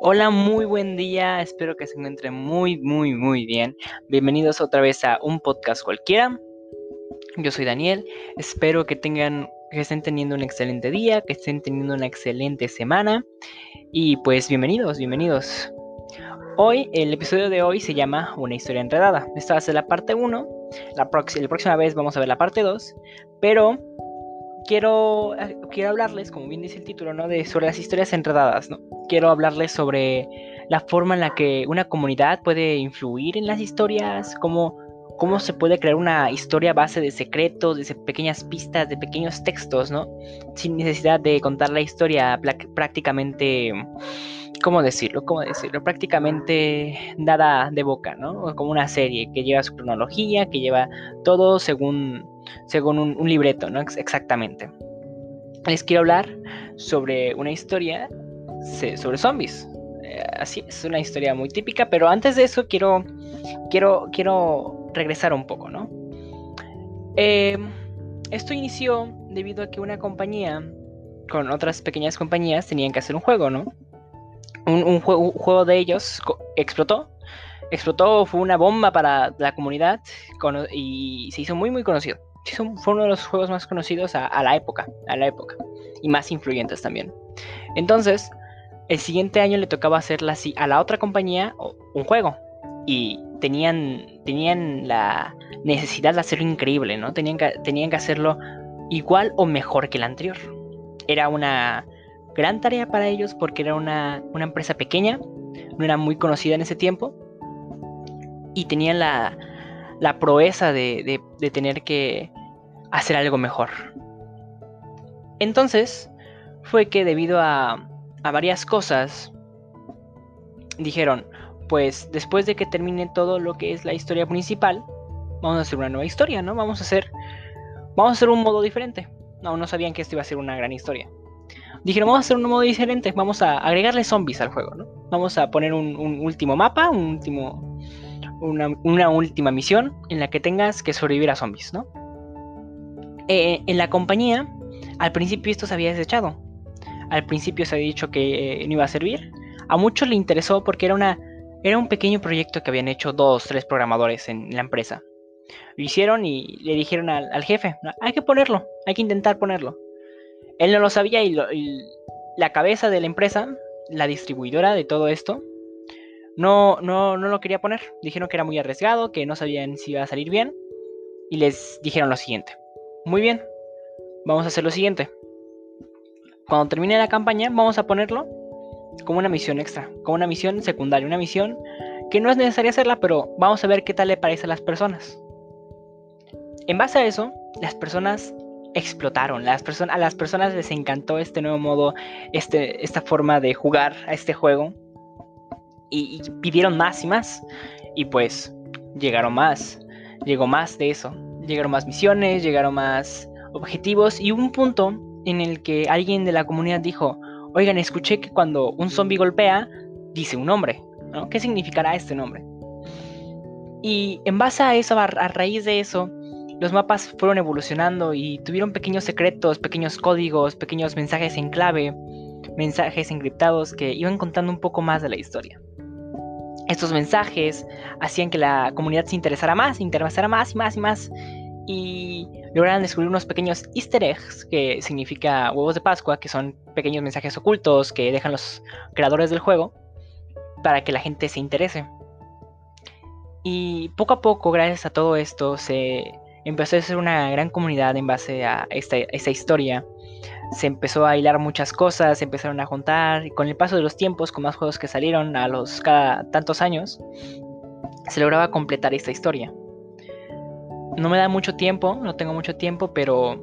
Hola, muy buen día. Espero que se encuentren muy, muy, muy bien. Bienvenidos otra vez a un podcast cualquiera. Yo soy Daniel. Espero que tengan, que estén teniendo un excelente día, que estén teniendo una excelente semana. Y pues bienvenidos, bienvenidos. Hoy, el episodio de hoy se llama Una historia enredada. Esta va a ser la parte 1. La, la próxima vez vamos a ver la parte 2. Pero quiero, eh, quiero hablarles, como bien dice el título, ¿no? De, sobre las historias enredadas, ¿no? Quiero hablarles sobre la forma en la que una comunidad puede influir en las historias, cómo, cómo se puede crear una historia a base de secretos, de pequeñas pistas, de pequeños textos, ¿no? Sin necesidad de contar la historia prácticamente... ¿Cómo decirlo? ¿Cómo decirlo? Prácticamente dada de boca, ¿no? Como una serie que lleva su cronología, que lleva todo según según un, libreto, ¿no? Exactamente. Les quiero hablar sobre una historia sobre zombies. Eh, así es una historia muy típica, pero antes de eso quiero, quiero, quiero regresar un poco, ¿no? Em, esto inició debido a que una compañía con otras pequeñas compañías tenían que hacer un juego, ¿no? Un, juego, de ellos explotó. Explotó, fue una bomba para la comunidad y se hizo muy, muy conocido fue uno de los juegos más conocidos a, la época, a la época, y más influyentes también. Entonces, el siguiente año le tocaba hacerla a la otra compañía un juego, y tenían, tenían la necesidad de hacerlo increíble, ¿no? Tenían que, tenían que hacerlo igual o mejor que el anterior. Era una gran tarea para ellos porque era una, empresa pequeña, no era muy conocida en ese tiempo, y tenían la, la proeza de, de, tener que hacer algo mejor. Entonces, fue que debido a, a varias cosas, dijeron, pues después de que termine todo lo que es la historia principal, vamos a hacer una nueva historia, ¿no? Vamos a hacer, vamos a hacer un modo diferente. No, no sabían que esto iba a ser una gran historia. Dijeron, vamos a hacer un modo diferente, vamos a agregarle zombies al juego, ¿no? Vamos a poner un, último mapa, un último, una, una, última misión en la que tengas que sobrevivir a zombies, ¿no? Eh, en la compañía, al principio esto se había desechado. Al principio se había dicho que eh, no iba a servir. A muchos le interesó porque era, una, era un pequeño proyecto que habían hecho dos, tres programadores en la empresa. Lo hicieron y le dijeron al, jefe, hay que ponerlo, hay que intentar ponerlo. Él no lo sabía y, la cabeza de la empresa, la distribuidora de todo esto, no, no, no lo quería poner. Dijeron que era muy arriesgado, que no sabían si iba a salir bien. Y les dijeron lo siguiente. Muy bien, vamos a hacer lo siguiente. Cuando termine la campaña, vamos a ponerlo como una misión extra, como una misión secundaria, una misión que no es necesaria hacerla, pero vamos a ver qué tal le parece a las personas. En base a eso, las personas explotaron, a las personas les encantó este nuevo modo, este, esta forma de jugar a este juego y, pidieron más y más. Y pues llegaron más, llegó más de eso, llegaron más misiones, llegaron más objetivos y un punto en el que alguien de la comunidad dijo, oigan, escuché que cuando un zombie golpea, dice un nombre, ¿no? ¿Qué significará este nombre? Y en base a eso, a, raíz de eso, los mapas fueron evolucionando y tuvieron pequeños secretos, pequeños códigos, pequeños mensajes en clave, mensajes encriptados que iban contando un poco más de la historia. Estos mensajes hacían que la comunidad se interesara más, interesara más y más y más y lograron descubrir unos pequeños easter eggs, que significa huevos de Pascua, que son pequeños mensajes ocultos que dejan los creadores del juego para que la gente se interese. Y poco a poco, gracias a todo esto, se empezó a hacer una gran comunidad en base a esta, esta historia. Se empezó a hilar muchas cosas, se empezaron a juntar, y con el paso de los tiempos, con más juegos que salieron a los cada tantos años, se lograba completar esta historia no me da mucho tiempo, no tengo mucho tiempo, pero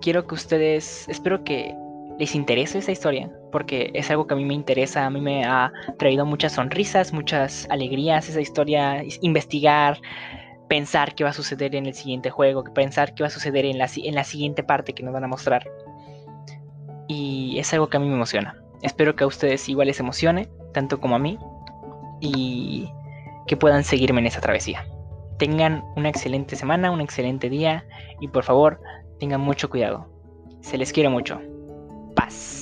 quiero que ustedes, espero que les interese esa historia, porque es algo que a mí me interesa, a mí me ha traído muchas sonrisas, muchas alegrías esa historia, investigar, pensar qué va a suceder en el siguiente juego, pensar qué va a suceder en la, en la siguiente parte que nos van a mostrar. Y es algo que a mí me emociona. Espero que a ustedes igual les emocione, tanto como a mí, y que puedan seguirme en esa travesía tengan una excelente semana, un excelente día y por favor tengan mucho cuidado. Se les quiere mucho. Paz.